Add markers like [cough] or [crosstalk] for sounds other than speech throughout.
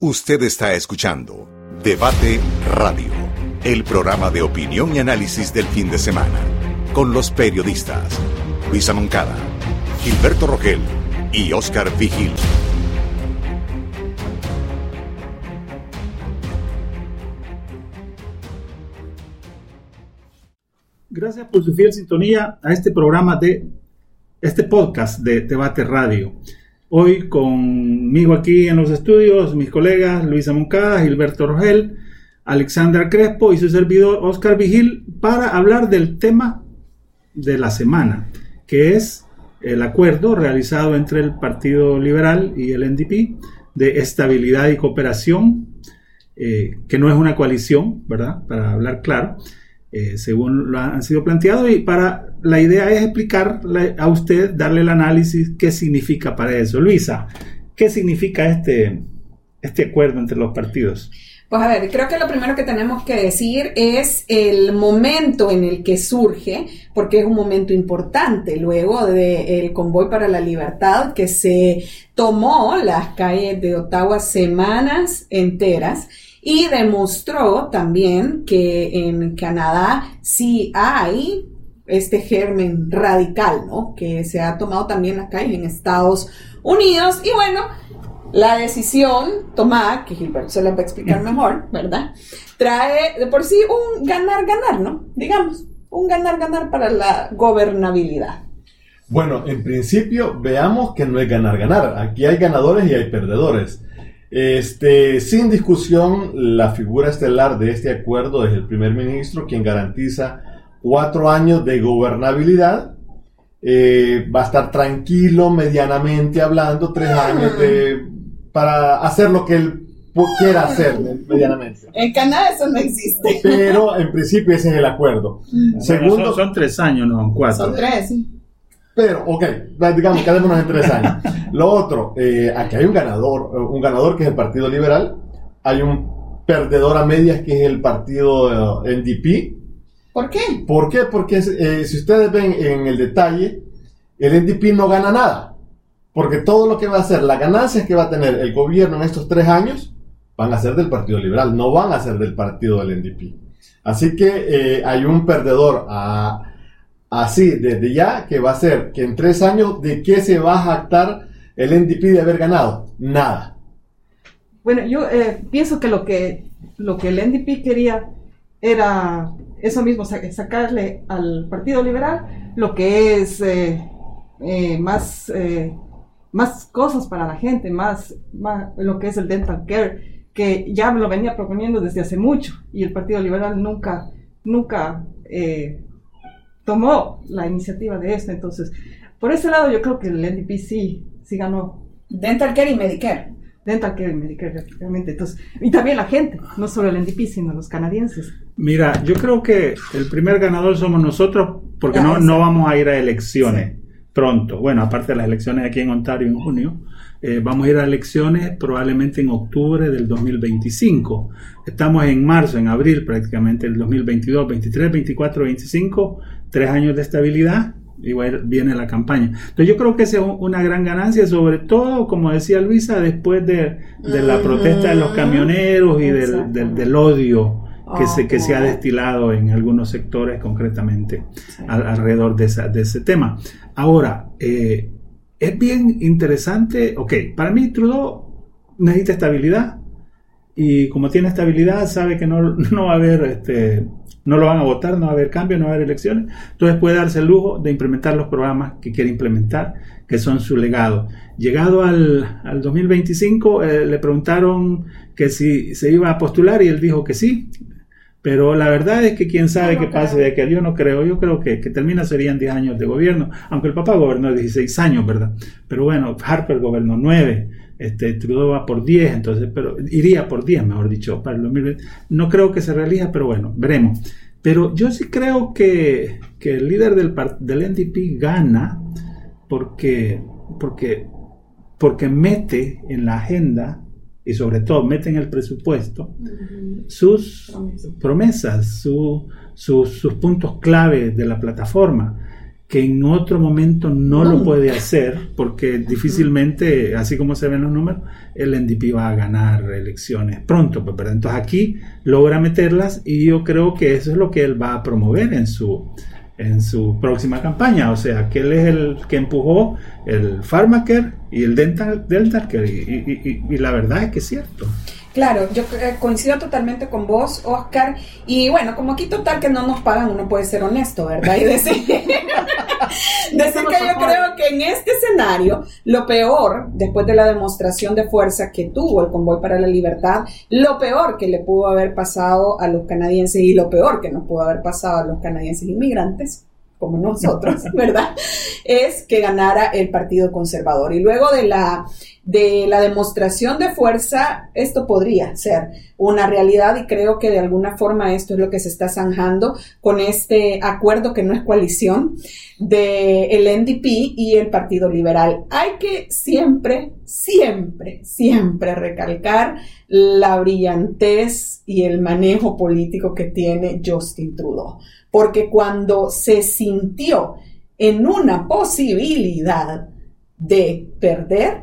Usted está escuchando Debate Radio, el programa de opinión y análisis del fin de semana, con los periodistas Luisa Moncada, Gilberto Rogel y Oscar Vigil. Gracias por su fiel sintonía a este programa de este podcast de Debate Radio. Hoy conmigo aquí en los estudios, mis colegas Luisa Moncada, Gilberto Rogel, Alexandra Crespo y su servidor Oscar Vigil para hablar del tema de la semana, que es el acuerdo realizado entre el Partido Liberal y el NDP de estabilidad y cooperación, eh, que no es una coalición, ¿verdad? Para hablar claro, eh, según lo han sido planteado y para la idea es explicar a usted, darle el análisis qué significa para eso. Luisa, ¿qué significa este, este acuerdo entre los partidos? Pues a ver, creo que lo primero que tenemos que decir es el momento en el que surge, porque es un momento importante luego del convoy para la libertad que se tomó las calles de Ottawa semanas enteras y demostró también que en Canadá sí hay este germen radical, ¿no? Que se ha tomado también acá en Estados Unidos. Y bueno, la decisión tomada, que Gilberto se la va a explicar mejor, ¿verdad? Trae de por sí un ganar-ganar, ¿no? Digamos, un ganar-ganar para la gobernabilidad. Bueno, en principio veamos que no es ganar-ganar. Aquí hay ganadores y hay perdedores. Este, sin discusión, la figura estelar de este acuerdo es el primer ministro, quien garantiza cuatro años de gobernabilidad. Eh, va a estar tranquilo, medianamente hablando, tres años de, para hacer lo que él quiera hacer medianamente. En Canadá eso no existe. Pero en principio ese es el acuerdo. Segundo, son, tres años, no cuatro. Son tres. Pero, ok, digamos, quedémonos en tres años. Lo otro, eh, aquí hay un ganador, un ganador que es el Partido Liberal, hay un perdedor a medias que es el partido eh, NDP. ¿Por qué? ¿Por qué? Porque eh, si ustedes ven en el detalle, el NDP no gana nada. Porque todo lo que va a hacer, las ganancias que va a tener el gobierno en estos tres años, van a ser del Partido Liberal, no van a ser del partido del NDP. Así que hay un perdedor así desde ya que va a ser que en tres años de qué se va a jactar el NDP de haber ganado nada bueno yo eh, pienso que lo que lo que el NDP quería era eso mismo sacarle al Partido Liberal lo que es eh, eh, más más cosas para la gente más, más lo que es el dental care que ya me lo venía proponiendo desde hace mucho y el Partido Liberal nunca nunca tomó la iniciativa de esto. Entonces, por ese lado yo creo que el NDP sí, sí ganó. Dental Care y Medicare. Dental Care y Medicare, efectivamente. Entonces, y también la gente, no solo el NDP, sino los canadienses. Mira, yo creo que el primer ganador somos nosotros porque no, no vamos a ir a elecciones pronto. Bueno, aparte de las elecciones aquí en Ontario en junio. Eh, vamos a ir a elecciones probablemente en octubre del 2025. Estamos en marzo, en abril prácticamente del 2022, 23, 24, 25, tres años de estabilidad. Igual viene la campaña. Entonces yo creo que es una gran ganancia, sobre todo, como decía Luisa, después de, la protesta de los camioneros y del, odio que, se, que se ha destilado en algunos sectores concretamente alrededor de, de, ese tema. Ahora, eh, es bien interesante. Ok, para mí Trudeau necesita estabilidad y como tiene estabilidad sabe que no, [laughs] no va a haber, este, no lo van a votar, no va a haber cambio, no va a haber elecciones. Entonces puede darse el lujo de implementar los programas que quiere implementar, que son su legado. Llegado al, al 2025, eh, le preguntaron que si se iba a postular y él dijo que sí. Pero la verdad es que quién sabe qué pase de que yo no creo, yo creo que, que termina serían 10 años de gobierno, aunque el papá gobernó 16 años, ¿verdad? Pero bueno, Harper gobernó 9, este, Trudeau va por 10, entonces, pero iría por 10, mejor dicho, para el 2020. No creo que se realiza, pero bueno, veremos. Pero yo sí creo que, que el líder del, del NDP gana porque, porque, porque mete en la agenda y sobre todo mete en el presupuesto sus promesas, sus puntos clave de la plataforma. que en otro momento no lo puede hacer porque difícilmente, así como se ven los números, el NDP va a ganar elecciones pronto. Pues, Entonces aquí logra meterlas y yo creo que eso es lo que él va a promover en su, en su próxima campaña. O sea, que él es el que empujó el Pharmacare y el Dental, Dental Care. Y, y la verdad es que es cierto. Claro, yo eh, coincido totalmente con vos, Oscar. Y bueno, como aquí total que no nos pagan, uno puede ser honesto, ¿verdad? Y decir, [laughs] decir que yo creo que en este escenario, lo peor, después de la demostración de fuerza que tuvo el Convoy para la Libertad, lo peor que le pudo haber pasado a los canadienses y lo peor que nos pudo haber pasado a los canadienses inmigrantes como nosotros, [laughs] ¿verdad? Es que ganara el Partido Conservador. Y luego de la, de la demostración de fuerza, esto podría ser una realidad y creo que de alguna forma esto es lo que se está zanjando con este acuerdo que no es coalición de el NDP y el Partido Liberal. Hay que siempre, siempre, siempre recalcar la brillantez y el manejo político que tiene Justin Trudeau porque cuando se sintió en una posibilidad de perder,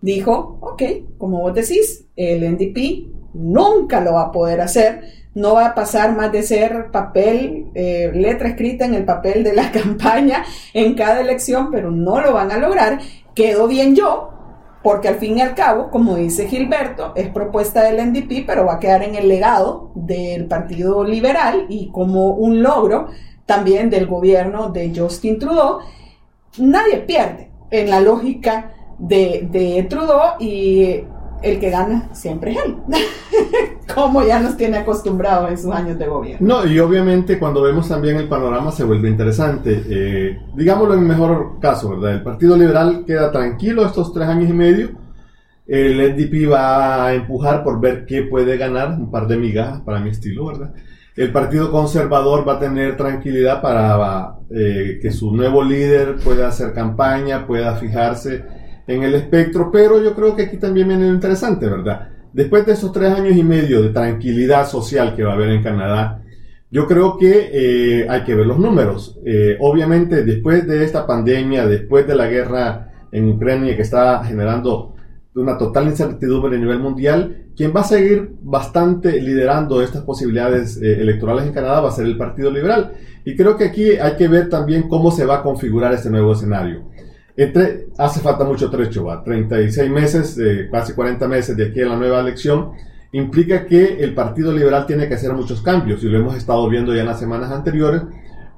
dijo, ok, como vos decís, el NDP nunca lo va a poder hacer, no va a pasar más de ser papel, eh, letra escrita en el papel de la [laughs] campaña en cada elección, pero no lo van a lograr. Quedo bien yo, porque al fin y al cabo, como dice Gilberto, es propuesta del NDP, pero va a quedar en el legado del Partido Liberal y como un logro también del gobierno de Justin Trudeau. Nadie pierde en la lógica de, de Trudeau y el que gana siempre es él, [laughs] como ya nos tiene acostumbrados en sus años de gobierno. No, y obviamente cuando vemos también el panorama se vuelve interesante. Eh, digámoslo en mejor caso, ¿verdad? El Partido Liberal queda tranquilo estos tres años y medio. El NDP va a empujar por ver qué puede ganar, un par de migajas para mi estilo, ¿verdad? El Partido Conservador va a tener tranquilidad para eh, que su nuevo líder pueda hacer campaña, pueda fijarse en el espectro, pero yo creo que aquí también viene lo interesante, ¿verdad? Después de esos tres años y medio de tranquilidad social que va a haber en Canadá, yo creo que eh, hay que ver los números. Eh, obviamente, después de esta pandemia, después de la guerra en Ucrania que está generando una total incertidumbre a nivel mundial, quien va a seguir bastante liderando estas posibilidades eh, electorales en Canadá va a ser el Partido Liberal. Y creo que aquí hay que ver también cómo se va a configurar este nuevo escenario. Entre, hace falta mucho trecho, va, 36 meses, eh, casi 40 meses de aquí a la nueva elección, implica que el Partido Liberal tiene que hacer muchos cambios y lo hemos estado viendo ya en las semanas anteriores,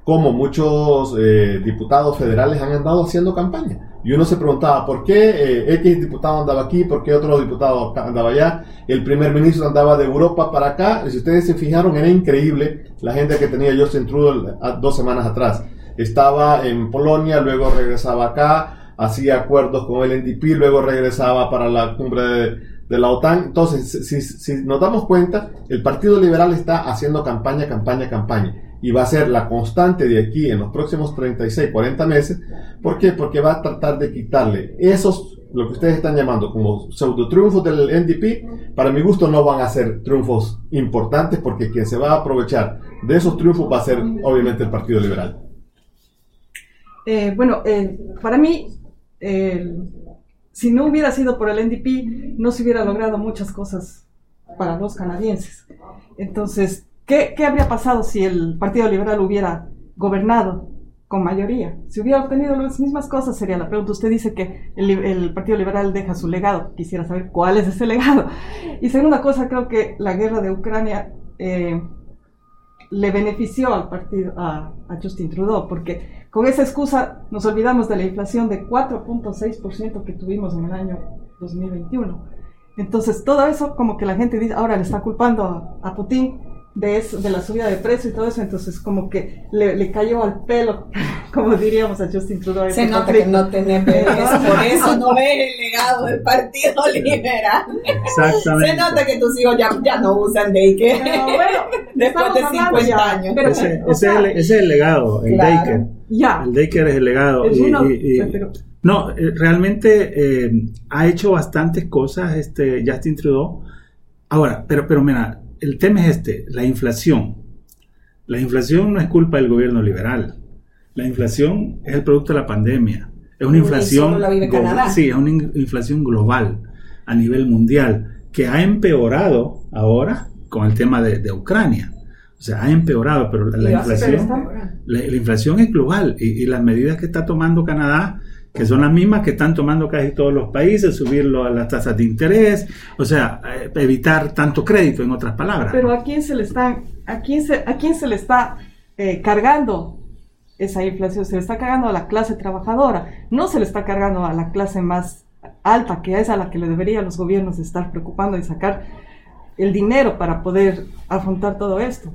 como muchos eh, diputados federales han andado haciendo campaña. Y uno se preguntaba, ¿por qué eh, X diputado andaba aquí? ¿Por qué otro diputado andaba allá? El primer ministro andaba de Europa para acá. Y si ustedes se fijaron, era increíble la gente que tenía Justin Trudeau dos semanas atrás estaba en Polonia, luego regresaba acá, hacía acuerdos con el NDP, luego regresaba para la cumbre de, la OTAN. Entonces, si, si, nos damos cuenta, el Partido Liberal está haciendo campaña, campaña, campaña. Y va a ser la constante de aquí en los próximos 36, 40 meses. ¿Por qué? Porque va a tratar de quitarle esos, lo que ustedes están llamando como pseudo triunfos del NDP. Para mi gusto no van a ser triunfos importantes porque quien se va a aprovechar de esos triunfos va a ser obviamente el Partido Liberal. Eh, bueno, eh, para mí, si no hubiera sido por el NDP, no se hubiera logrado muchas cosas para los canadienses. Entonces, ¿qué, habría pasado si el Partido Liberal hubiera gobernado con mayoría? Si hubiera obtenido las mismas cosas, sería la pregunta. Usted dice que el, Partido Liberal deja su legado. Quisiera saber cuál es ese legado. Y segunda cosa, creo que la guerra de Ucrania eh, le benefició al partido, a, Justin Trudeau, porque con esa excusa nos olvidamos de la inflación de 4.6% que tuvimos en el año 2021. Entonces, todo eso como que la gente dice, ahora le está culpando a, Putin de, eso, de la subida de precio y todo eso, entonces como que le, cayó al pelo, [laughs] como diríamos a Justin Trudeau. Se nota que no tenés eso, [laughs] por eso no ves el legado del Partido Liberal. Exactamente. Se nota que tus hijos ya, ya no usan daycare. bueno, [laughs] después de 50 años. ese, ese, es el, legado, el claro. Ya. El Daker es el legado. no, eh, realmente eh, ha hecho bastantes cosas este Justin Trudeau. Ahora, pero, pero mira, el tema es este, la inflación. La inflación no es culpa del gobierno liberal. La inflación es el producto de la pandemia. Es una inflación. Sí, es una inflación global a nivel mundial que ha empeorado ahora con el tema de, Ucrania. O sea, ha empeorado, pero la, inflación, la, inflación es global y, las medidas que está tomando Canadá, que son las mismas que están tomando casi todos los países, subirlo a las tasas de interés, o sea, eh, evitar tanto crédito, en otras palabras. Pero a quién se le está, a quién se, a quién se le está eh, cargando esa inflación, se le está cargando a la clase trabajadora, no se le está cargando a la clase más alta, que es a la que le deberían los gobiernos estar preocupando y sacar el dinero para poder afrontar todo esto.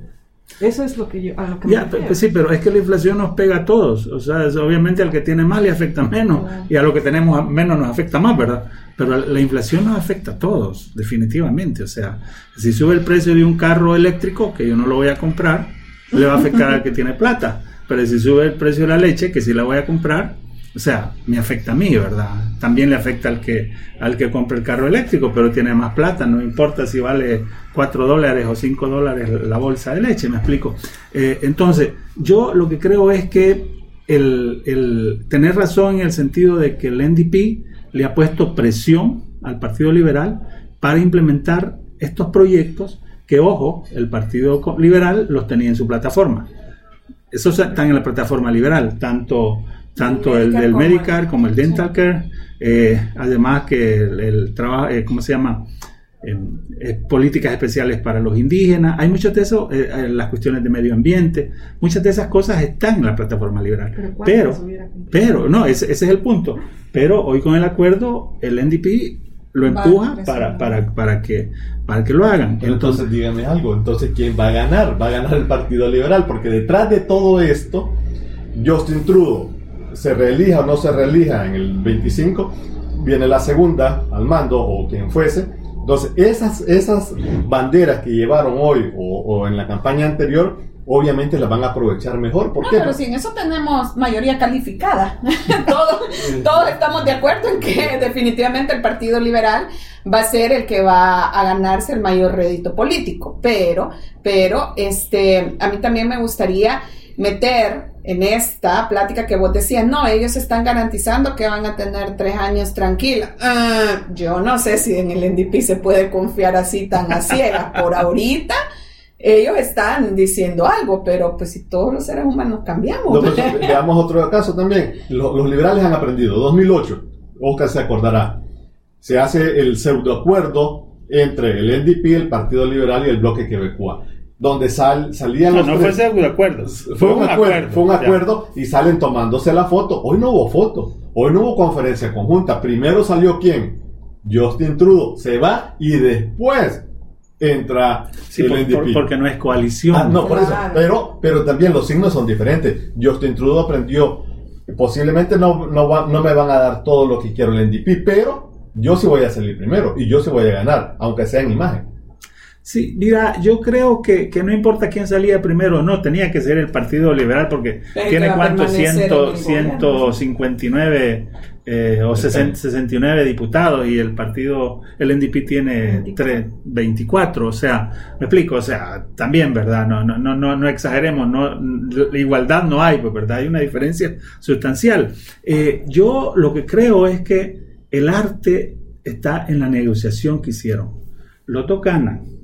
Eso es lo que yo, a lo que me pues Sí, pero es que la inflación nos pega a todos. O sea, obviamente al que tiene más le afecta menos y a lo que tenemos menos nos afecta más, ¿verdad? Pero la inflación nos afecta a todos, definitivamente. O sea, si sube el precio de un carro eléctrico, que yo no lo voy a comprar, le va a afectar al que [laughs] tiene plata. Pero si sube el precio de la leche, que si la voy a comprar, o sea, me afecta a mí, ¿verdad? También le afecta al que, al que compra el carro eléctrico, pero tiene más plata, no importa si vale 4 dólares o 5 dólares la bolsa de leche, me explico. Eh, entonces, yo lo que creo es que el, el, tener razón en el sentido de que el NDP le ha puesto presión al Partido Liberal para implementar estos proyectos que, ojo, el Partido Liberal los tenía en su plataforma. Esos están en la plataforma liberal, tanto tanto el del Medicare como el Dental Care, eh, además que el, trabajo, eh, ¿cómo se llama? Eh, políticas especiales para los indígenas, hay muchas de eso, las cuestiones de medio ambiente, muchas de esas cosas están en la plataforma liberal. Pero, pero, no, ese, es el punto. Pero hoy con el acuerdo, el NDP lo empuja para, para, para, que, para que lo hagan. entonces, entonces, dígame algo, entonces ¿quién va a ganar? Va a ganar el Partido Liberal, porque detrás de todo esto, Justin Trudeau se reelija o no se reelija en el 25, viene la segunda al mando o quien fuese. Entonces, esas, esas banderas que llevaron hoy o, en la campaña anterior, obviamente las van a aprovechar mejor. ¿Por Pero si en eso tenemos mayoría calificada. [laughs] todos, todos estamos de acuerdo en que definitivamente el Partido Liberal va a ser el que va a ganarse el mayor rédito político. Pero, pero, este, a mí también me gustaría meter en esta plática que vos decías, no, ellos están garantizando que van a tener tres años tranquila. Ah, yo no sé si en el NDP se puede confiar así tan a ciegas. Por ahorita, ellos están diciendo algo, pero pues si todos los seres humanos cambiamos. Pues, veamos otro caso también. Los, liberales han aprendido. 2008, Oscar se acordará, se hace el pseudoacuerdo entre el NDP, el Partido Liberal y el Bloque Quebecois donde sal, salían no, los no fue un acuerdo. Fue, un acuerdo, fue un acuerdo y salen tomándose la foto. Hoy no hubo foto, hoy no hubo conferencia conjunta. Primero salió quién? Justin Trudeau. Se va y después entra sí, el porque no es coalición. Ah, no, por eso. Pero, pero también los signos son diferentes. Justin Trudeau aprendió, posiblemente no, no, no me van a dar todo lo que quiero el NDP, pero yo sí voy a salir primero y yo sí voy a ganar, aunque sea en imagen. Sí, mira, yo creo que, que, no importa quién salía primero o no, tenía que ser el Partido Liberal porque tiene cuántos, 159 eh, o 69 diputados y el partido, el NDP tiene 24, o sea, me explico, o sea, también, ¿verdad? No, no, no, no, no exageremos, no, la igualdad no hay, pues, ¿verdad? Hay una diferencia sustancial. Eh, yo lo que creo es que el arte está en la negociación que hicieron. Los dos ganan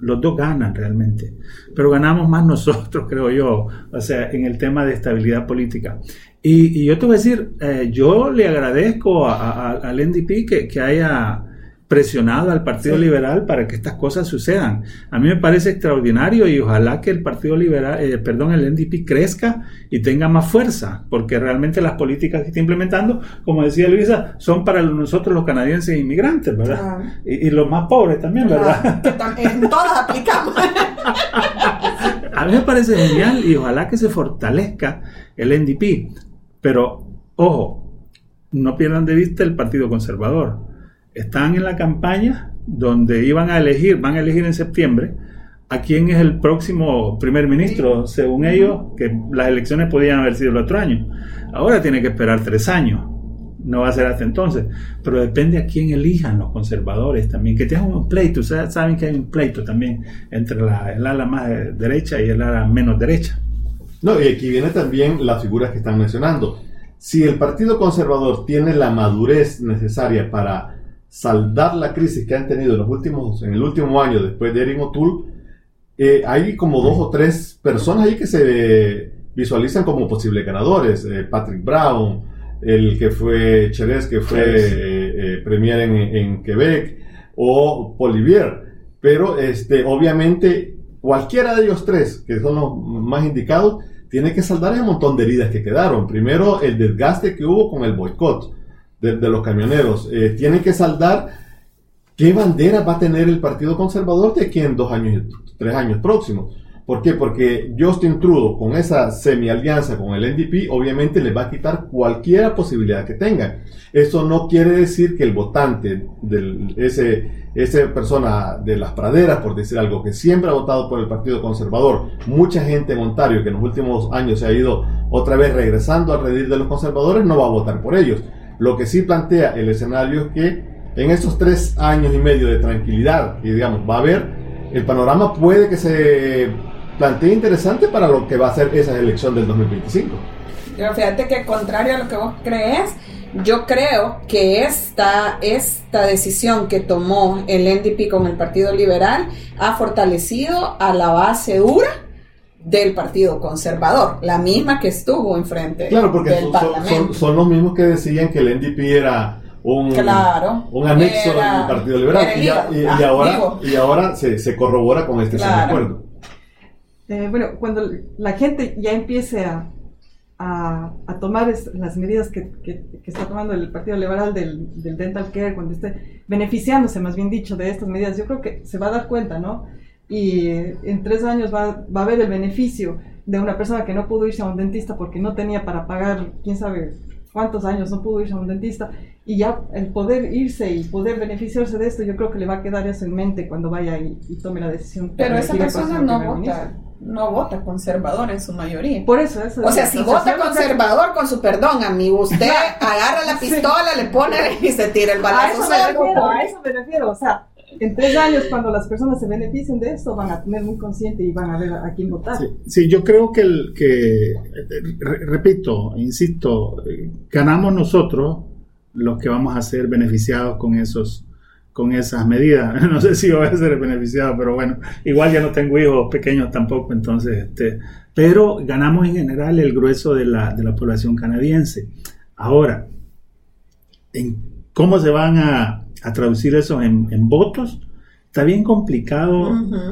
los dos ganan realmente, pero ganamos más nosotros, [laughs] creo yo, o sea, en el tema de estabilidad política. Y, yo te voy a decir, eh, yo le agradezco al NDP que haya presionado al Partido Liberal para que estas cosas sucedan. A mí me parece extraordinario y ojalá que el Partido Liberal, eh, perdón, el NDP crezca y tenga más fuerza, porque realmente las políticas que está implementando, como decía Luisa, son para nosotros los canadienses inmigrantes, ¿verdad? Y, los más pobres también, ¿verdad? en todas aplicamos. [laughs] A mí me parece genial y ojalá que se fortalezca el NDP, pero ojo, no pierdan de vista el Partido Conservador están en la campaña donde iban a elegir, van a elegir en septiembre, a quién es el próximo primer ministro, según ellos, que las elecciones podían haber sido el otro año. Ahora tiene que esperar tres años, no va a ser hasta entonces, pero depende a quién elijan los conservadores también, que tengan un pleito, ustedes saben que hay un pleito también entre la, el ala más derecha y el ala menos derecha. No, y aquí viene también las figuras que están mencionando. Si el Partido Conservador tiene la madurez necesaria para saldar la crisis que han tenido en, los últimos, en el último año después de Erin O'Toole, eh, hay como dos o tres personas ahí que se visualizan como posibles ganadores. Eh, Patrick Brown, el que fue Cheres, que fue eh, premier en, en, Quebec, o Polivier. Pero este, obviamente cualquiera de ellos tres, que son los más indicados, tiene que saldar el montón de heridas que quedaron. Primero, el desgaste que hubo con el boicot de, los camioneros. Eh, tiene que saldar qué bandera va a tener el Partido Conservador de aquí en dos años, tres años próximos. ¿Por qué? Porque Justin Trudeau, con esa semi-alianza con el NDP, obviamente le va a quitar cualquier posibilidad que tenga. Eso no quiere decir que el votante, de ese, esa persona de las praderas, por decir algo, que siempre ha votado por el Partido Conservador, mucha gente en Ontario que en los últimos años se ha ido otra vez regresando al redil de los conservadores, no va a votar por ellos. Lo que sí plantea el escenario es que en estos tres años y medio de tranquilidad que digamos va a haber, el panorama puede que se plantea interesante para lo que va a ser esa elección del 2025. Pero fíjate que contrario a lo que vos crees, yo creo que esta, esta decisión que tomó el NDP con el Partido Liberal ha fortalecido a la base dura del Partido Conservador, la misma que estuvo enfrente claro, porque son, Son, los mismos que decían que el NDP era un, un anexo del Partido Liberal. y, ah, ahora, y ahora se, se corrobora con este acuerdo. Eh, bueno, cuando la gente ya empiece a, a, tomar las medidas que, que, está tomando el Partido Liberal del, del, dental care, cuando esté beneficiándose, más bien dicho, de estas medidas, yo creo que se va a dar cuenta, ¿no? Y en tres años va, va a haber el beneficio de una persona que no pudo irse a un dentista porque no tenía para pagar, quién sabe cuántos años no pudo irse a un dentista y ya el poder irse y poder beneficiarse de esto, yo creo que le va a quedar eso en mente cuando vaya y, tome la decisión. Pero esa persona no vota, no vota conservador en su mayoría. Por eso, eso O sea, si vota conservador, con su perdón, a mí usted [laughs] agarra la pistola, le pone y se tira el balazo. A eso, me refiero, a eso me refiero, o sea, en tres años, cuando las personas se beneficien de esto, van a tener muy consciente y van a ver a quién votar. Sí, yo creo que, el, que repito, insisto, ganamos nosotros los que vamos a ser beneficiados con esos con esas medidas. [laughs] No sé si voy a ser beneficiado, pero bueno, igual ya no tengo hijos pequeños tampoco, entonces, este, pero ganamos en general el grueso de la, de la población canadiense. Ahora, cómo se van a, a traducir eso en, en, votos, está bien complicado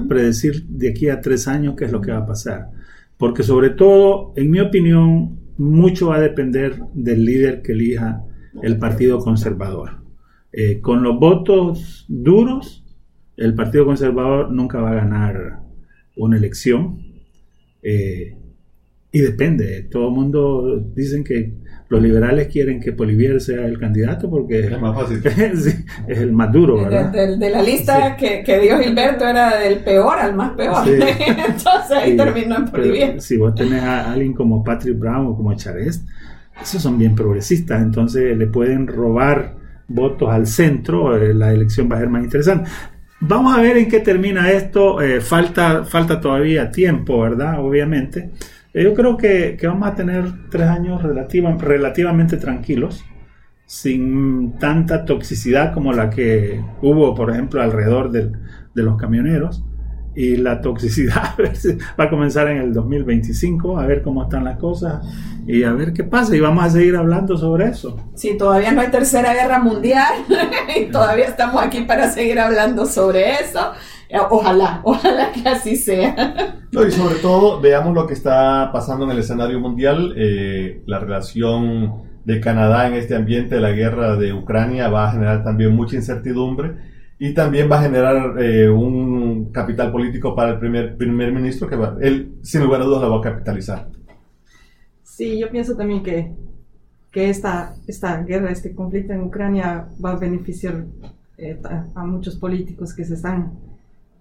predecir de aquí a tres años qué es lo que va a pasar. Porque sobre todo, en mi opinión, mucho va a depender del líder que elija el Partido Conservador. Eh, con los votos duros, el Partido Conservador nunca va a ganar una elección. Eh, y depende, todo el mundo dicen que los liberales quieren que Polivier sea el candidato porque es más fácil. [laughs] es el más duro, ¿verdad? De, la lista que, que, dio Gilberto era del peor al más peor. [laughs] Entonces ahí terminó en Polivier. Si vos tenés a alguien como Patrick Brown o como Charest, esos son bien progresistas, entonces le pueden robar votos al centro, eh, la elección va a ser más interesante. Vamos a ver en qué termina esto, eh, falta, falta todavía tiempo, ¿verdad? Obviamente. Eh, yo creo que, vamos a tener tres años relativamente tranquilos, sin tanta toxicidad como la que hubo, por ejemplo, alrededor de los camioneros y la toxicidad va a comenzar en el 2025, a ver cómo están las cosas y a ver qué pasa y vamos a seguir hablando sobre eso. Sí, todavía no hay tercera guerra mundial [laughs] y todavía estamos aquí para seguir hablando sobre eso. Ojalá, ojalá que así sea. [laughs] y sobre todo veamos lo que está pasando en el escenario mundial, eh, la relación de Canadá en este ambiente de la guerra de Ucrania va a generar también mucha incertidumbre y también va a generar eh, un capital político para el primer, primer ministro que va, él sin lugar a dudas lo va a capitalizar. Sí, yo pienso también que, que esta, esta guerra, este conflicto en Ucrania va a beneficiar eh, a, muchos políticos que se están,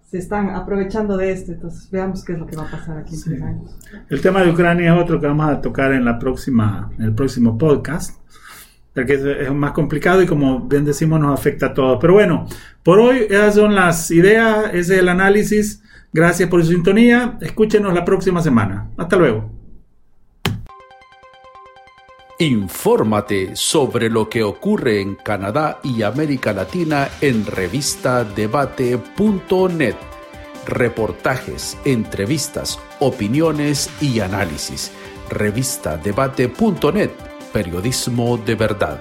se están aprovechando de esto. Entonces veamos qué es lo que va a pasar aquí en tres años. El tema de Ucrania es otro que vamos a tocar en, la próxima, en el próximo podcast que es, más complicado y como bien decimos nos afecta a todos. Pero bueno, por hoy esas son las ideas, ese es el análisis. Gracias por su sintonía. Escúchenos la próxima semana. Hasta luego. Infórmate sobre lo que ocurre en Canadá y América Latina en revistadebate.net. Reportajes, entrevistas, opiniones y análisis. Revistadebate.net periodismo de verdad.